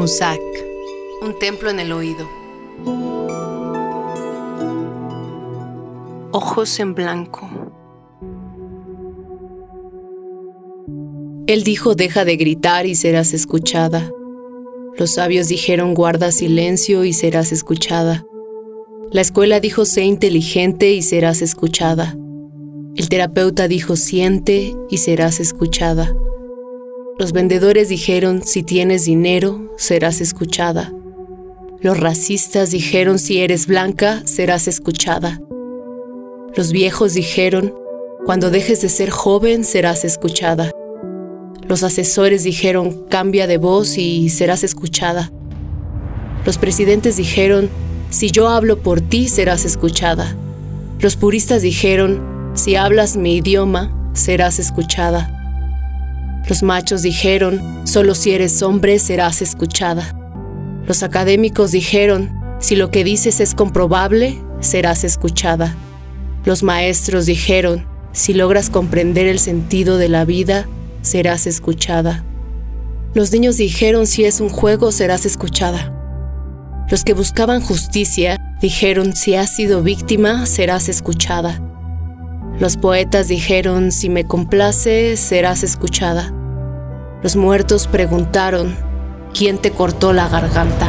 Musak, un templo en el oído. Ojos en blanco. Él dijo, deja de gritar y serás escuchada. Los sabios dijeron, guarda silencio y serás escuchada. La escuela dijo, sé inteligente y serás escuchada. El terapeuta dijo, siente y serás escuchada. Los vendedores dijeron, si tienes dinero, serás escuchada. Los racistas dijeron, si eres blanca, serás escuchada. Los viejos dijeron, cuando dejes de ser joven, serás escuchada. Los asesores dijeron, cambia de voz y serás escuchada. Los presidentes dijeron, si yo hablo por ti, serás escuchada. Los puristas dijeron, si hablas mi idioma, serás escuchada. Los machos dijeron, solo si eres hombre, serás escuchada. Los académicos dijeron, si lo que dices es comprobable, serás escuchada. Los maestros dijeron, si logras comprender el sentido de la vida, serás escuchada. Los niños dijeron, si es un juego, serás escuchada. Los que buscaban justicia dijeron, si has sido víctima, serás escuchada. Los poetas dijeron, si me complace, serás escuchada. Los muertos preguntaron, ¿quién te cortó la garganta?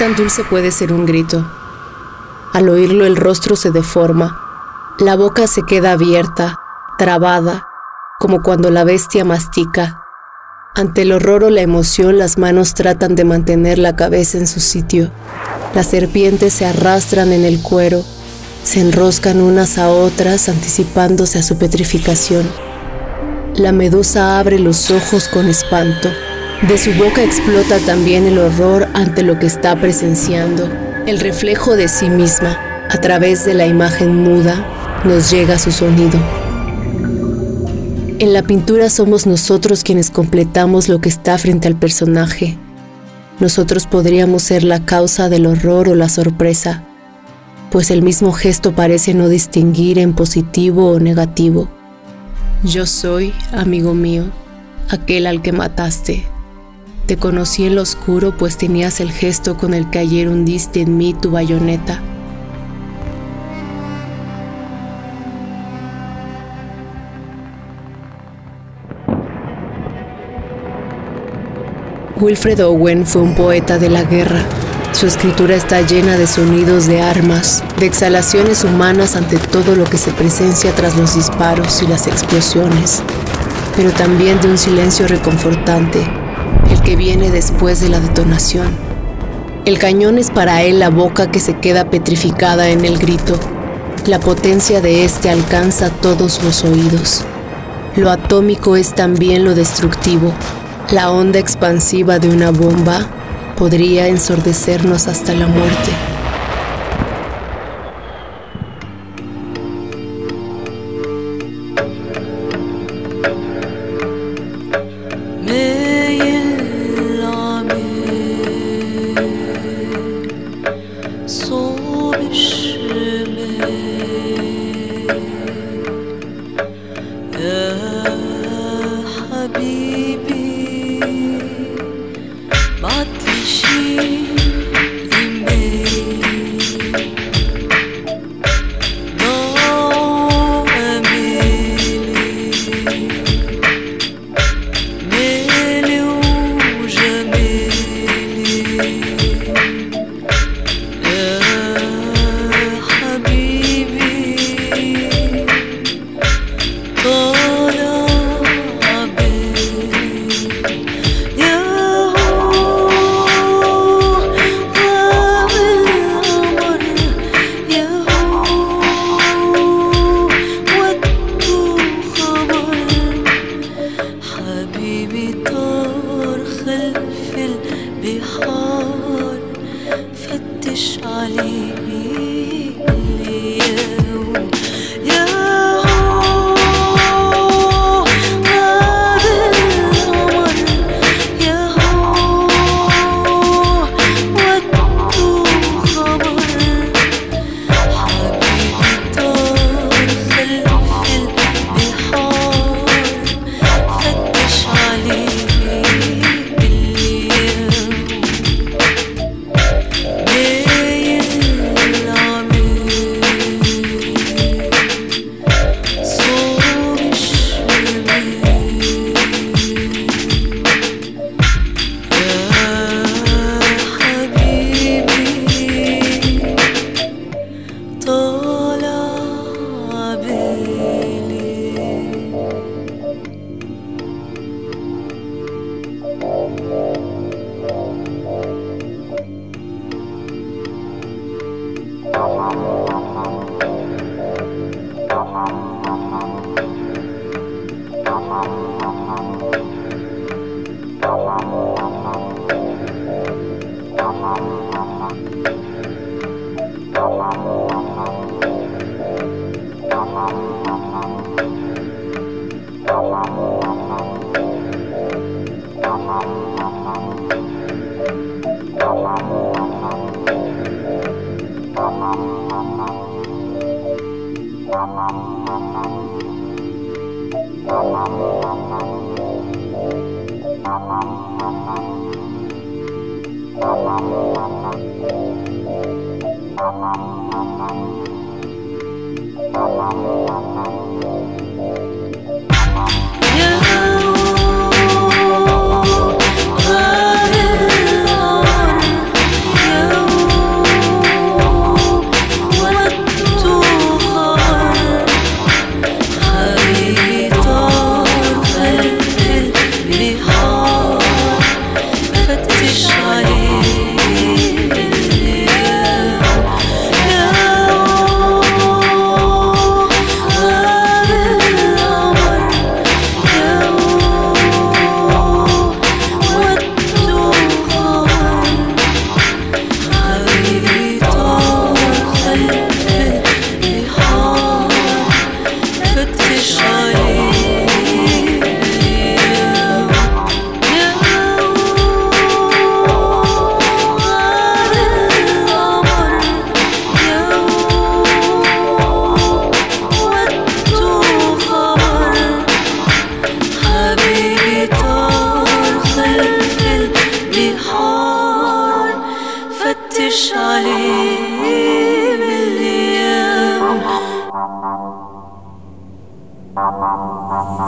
Tan dulce puede ser un grito? Al oírlo el rostro se deforma, la boca se queda abierta, trabada, como cuando la bestia mastica. Ante el horror o la emoción las manos tratan de mantener la cabeza en su sitio. Las serpientes se arrastran en el cuero, se enroscan unas a otras anticipándose a su petrificación. La medusa abre los ojos con espanto. De su boca explota también el horror ante lo que está presenciando. El reflejo de sí misma, a través de la imagen muda, nos llega su sonido. En la pintura somos nosotros quienes completamos lo que está frente al personaje. Nosotros podríamos ser la causa del horror o la sorpresa, pues el mismo gesto parece no distinguir en positivo o negativo. Yo soy, amigo mío, aquel al que mataste. Te conocí en lo oscuro, pues tenías el gesto con el que ayer hundiste en mí tu bayoneta. Wilfred Owen fue un poeta de la guerra. Su escritura está llena de sonidos de armas, de exhalaciones humanas ante todo lo que se presencia tras los disparos y las explosiones, pero también de un silencio reconfortante, que viene después de la detonación. El cañón es para él la boca que se queda petrificada en el grito. La potencia de éste alcanza todos los oídos. Lo atómico es también lo destructivo, la onda expansiva de una bomba podría ensordecernos hasta la muerte.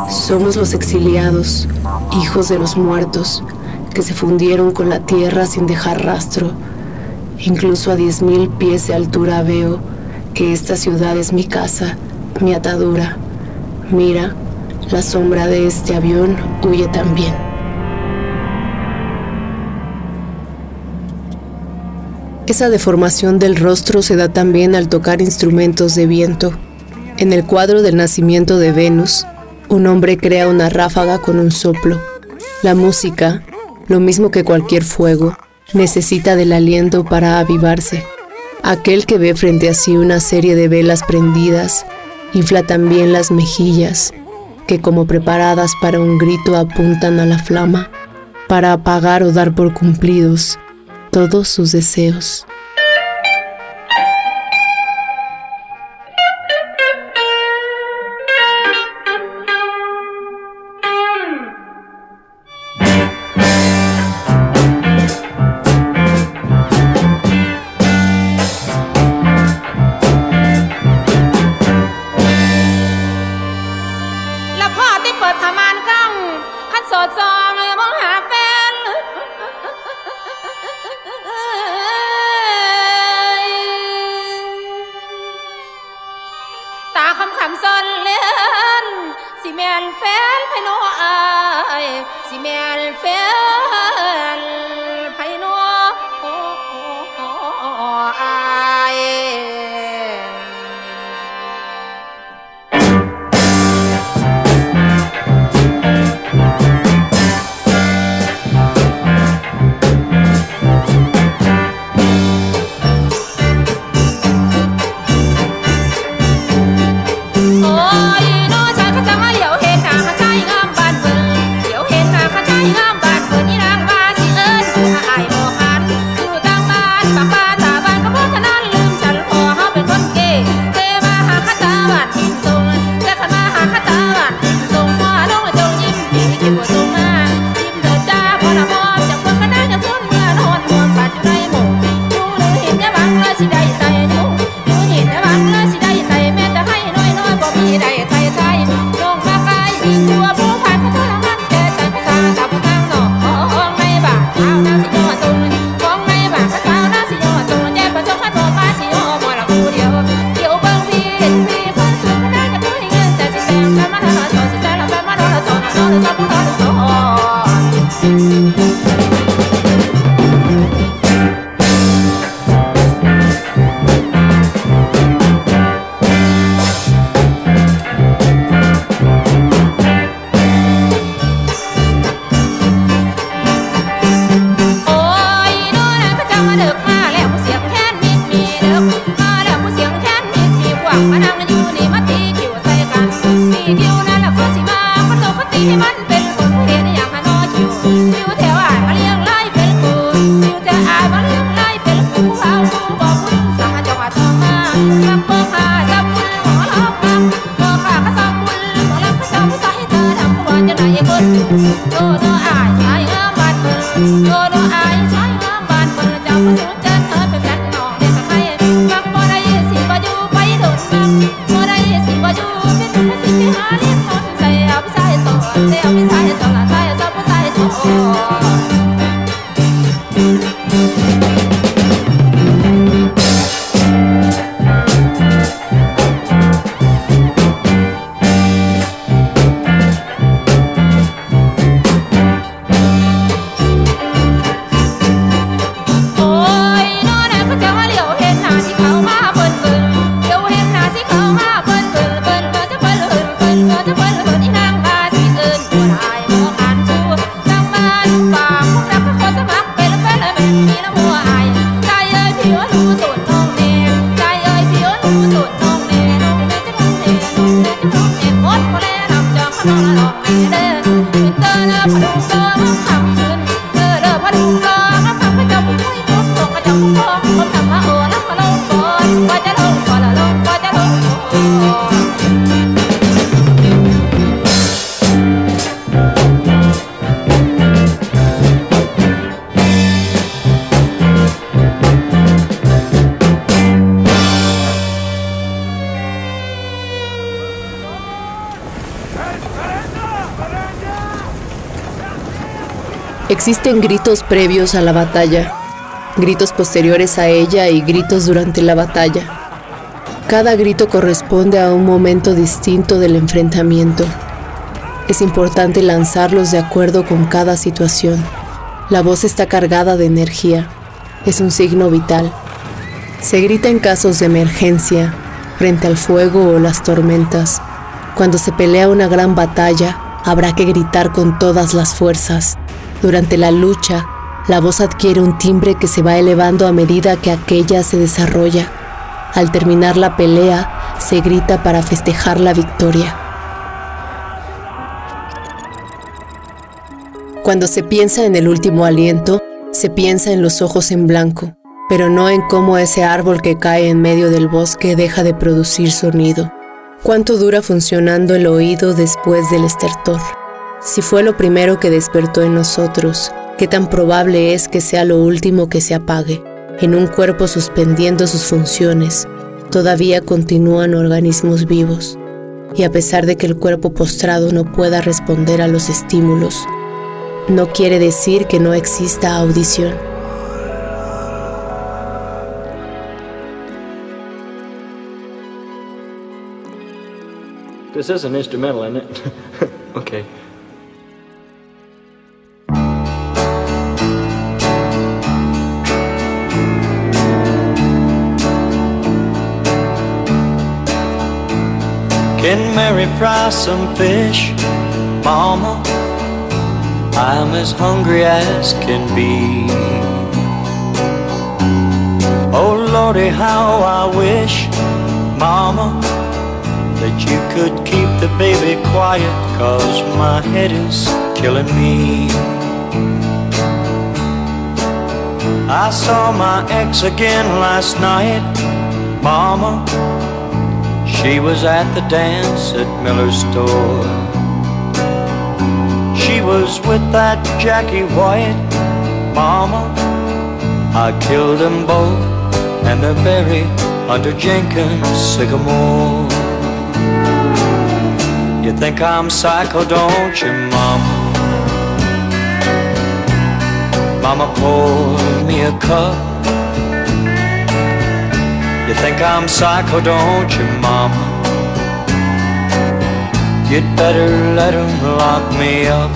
Somos los exiliados, hijos de los muertos, que se fundieron con la tierra sin dejar rastro. Incluso a diez mil pies de altura veo que esta ciudad es mi casa, mi atadura. Mira, la sombra de este avión huye también. Esa deformación del rostro se da también al tocar instrumentos de viento. En el cuadro del nacimiento de Venus, un hombre crea una ráfaga con un soplo. La música, lo mismo que cualquier fuego, necesita del aliento para avivarse. Aquel que ve frente a sí una serie de velas prendidas, infla también las mejillas, que como preparadas para un grito apuntan a la flama, para apagar o dar por cumplidos todos sus deseos. Existen gritos previos a la batalla, gritos posteriores a ella y gritos durante la batalla. Cada grito corresponde a un momento distinto del enfrentamiento. Es importante lanzarlos de acuerdo con cada situación. La voz está cargada de energía. Es un signo vital. Se grita en casos de emergencia, frente al fuego o las tormentas. Cuando se pelea una gran batalla, habrá que gritar con todas las fuerzas. Durante la lucha, la voz adquiere un timbre que se va elevando a medida que aquella se desarrolla. Al terminar la pelea, se grita para festejar la victoria. Cuando se piensa en el último aliento, se piensa en los ojos en blanco, pero no en cómo ese árbol que cae en medio del bosque deja de producir sonido. ¿Cuánto dura funcionando el oído después del estertor? Si fue lo primero que despertó en nosotros, ¿qué tan probable es que sea lo último que se apague? En un cuerpo suspendiendo sus funciones, todavía continúan organismos vivos. Y a pesar de que el cuerpo postrado no pueda responder a los estímulos, no quiere decir que no exista audición. This is an instrumental, isn't it? okay. Mary fry some fish, Mama? I'm as hungry as can be. Oh Lordy, how I wish, Mama, that you could keep the baby quiet, cause my head is killing me. I saw my ex again last night, Mama. She was at the dance at Miller's store. She was with that Jackie White, Mama. I killed them both, and they're buried under Jenkins sycamore. You think I'm psycho, don't you, Mama? Mama poured me a cup you think I'm psycho, don't you, mama? You'd better let him lock me up.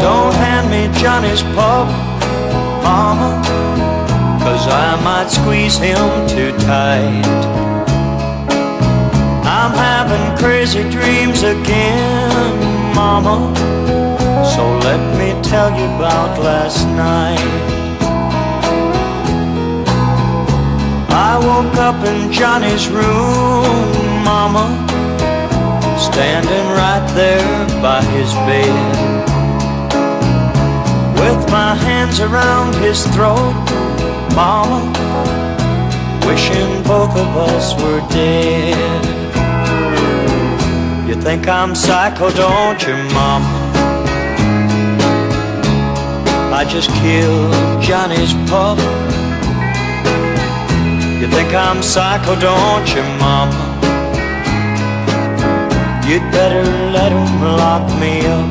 Don't hand me Johnny's pup, mama, cause I might squeeze him too tight. I'm having crazy dreams again, mama, so let me tell you about last night. Woke up in Johnny's room, Mama, standing right there by his bed. With my hands around his throat, Mama, wishing both of us were dead. You think I'm psycho, don't you, Mama? I just killed Johnny's pup think I'm psycho, don't you, mama? You'd better let him lock me up.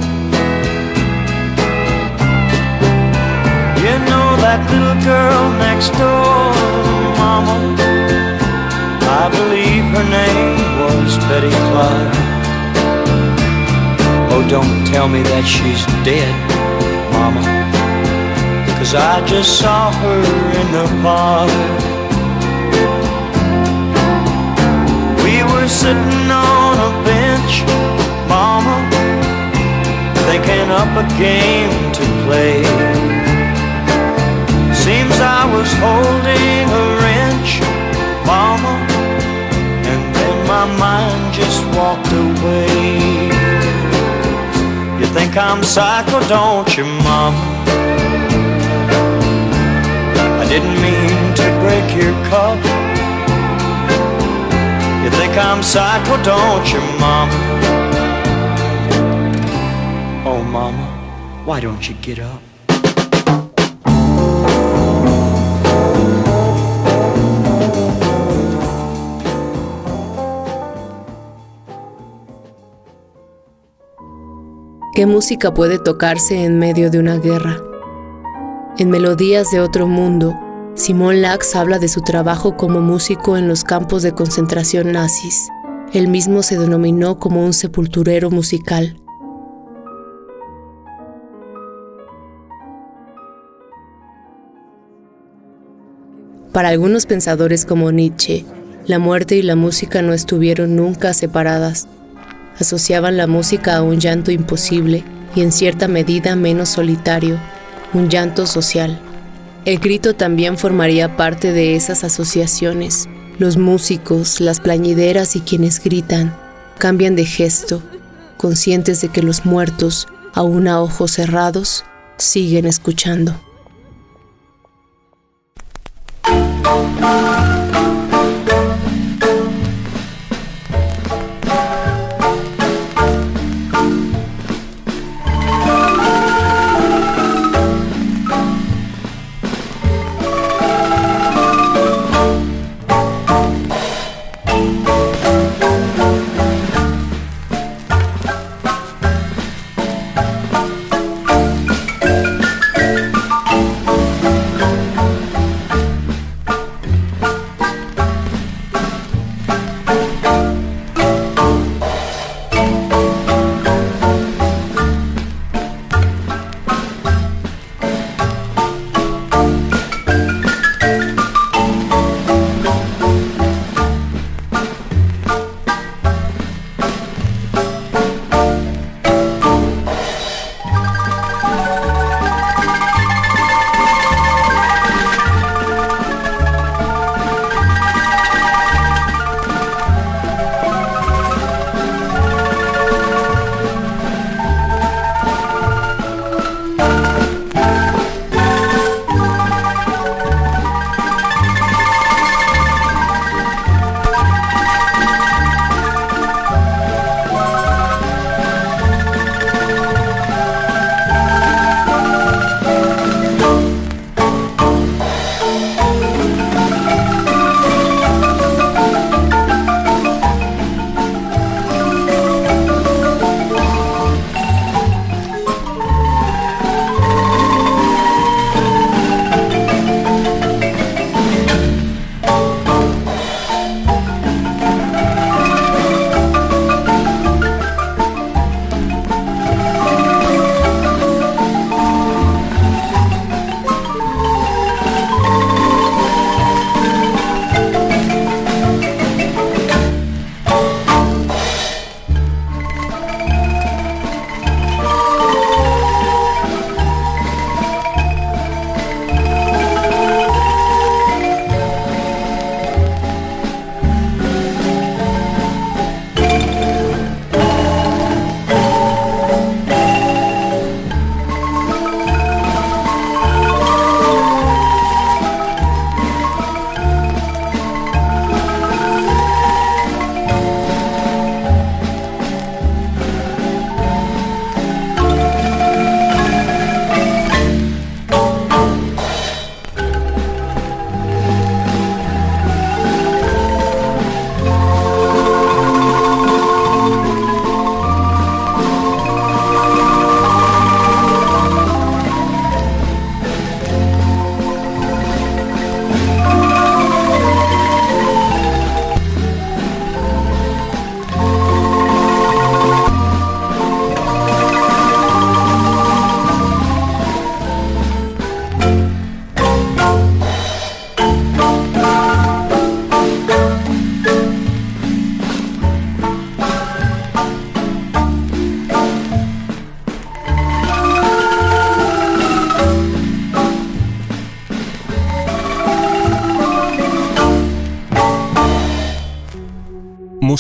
You know that little girl next door, mama? I believe her name was Betty Clark. Oh, don't tell me that she's dead, mama. Cause I just saw her in the park. Sitting on a bench, mama, thinking up a game to play. Seems I was holding a wrench, mama, and then my mind just walked away. You think I'm psycho, don't you, mama? I didn't mean to break your cup. You think don't you, mama? Oh, mama, why don't you get up? ¿Qué música puede tocarse en medio de una guerra? En Melodías de otro mundo, Simón Lax habla de su trabajo como músico en los campos de concentración nazis. Él mismo se denominó como un sepulturero musical. Para algunos pensadores como Nietzsche, la muerte y la música no estuvieron nunca separadas asociaban la música a un llanto imposible y en cierta medida menos solitario, un llanto social. El grito también formaría parte de esas asociaciones. Los músicos, las plañideras y quienes gritan cambian de gesto, conscientes de que los muertos, aún a ojos cerrados, siguen escuchando.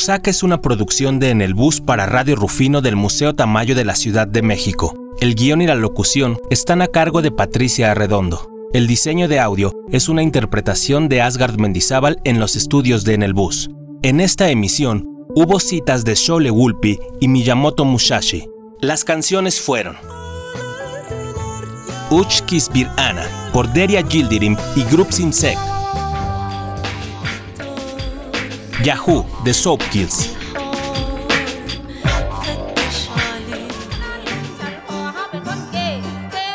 Es una producción de En el Bus para Radio Rufino del Museo Tamayo de la Ciudad de México. El guion y la locución están a cargo de Patricia Arredondo. El diseño de audio es una interpretación de Asgard Mendizábal en los estudios de En el Bus. En esta emisión hubo citas de Shole Wulpi y Miyamoto Musashi. Las canciones fueron Uchkis Bir Ana por Deria Gildirim y Groups Insect Yahoo de Soap Kills.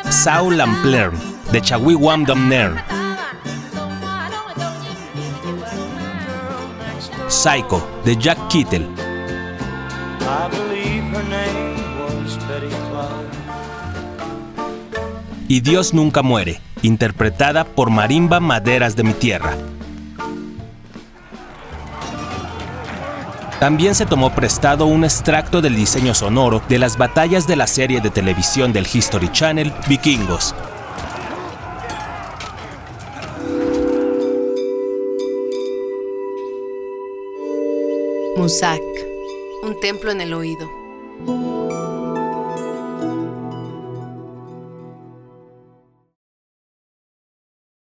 Saul Lamplern, de Chawi Wam Nern. Psycho, de Jack Kittle. Y Dios nunca muere, interpretada por Marimba Maderas de mi Tierra. También se tomó prestado un extracto del diseño sonoro de las batallas de la serie de televisión del History Channel Vikingos. Musak, un templo en el oído.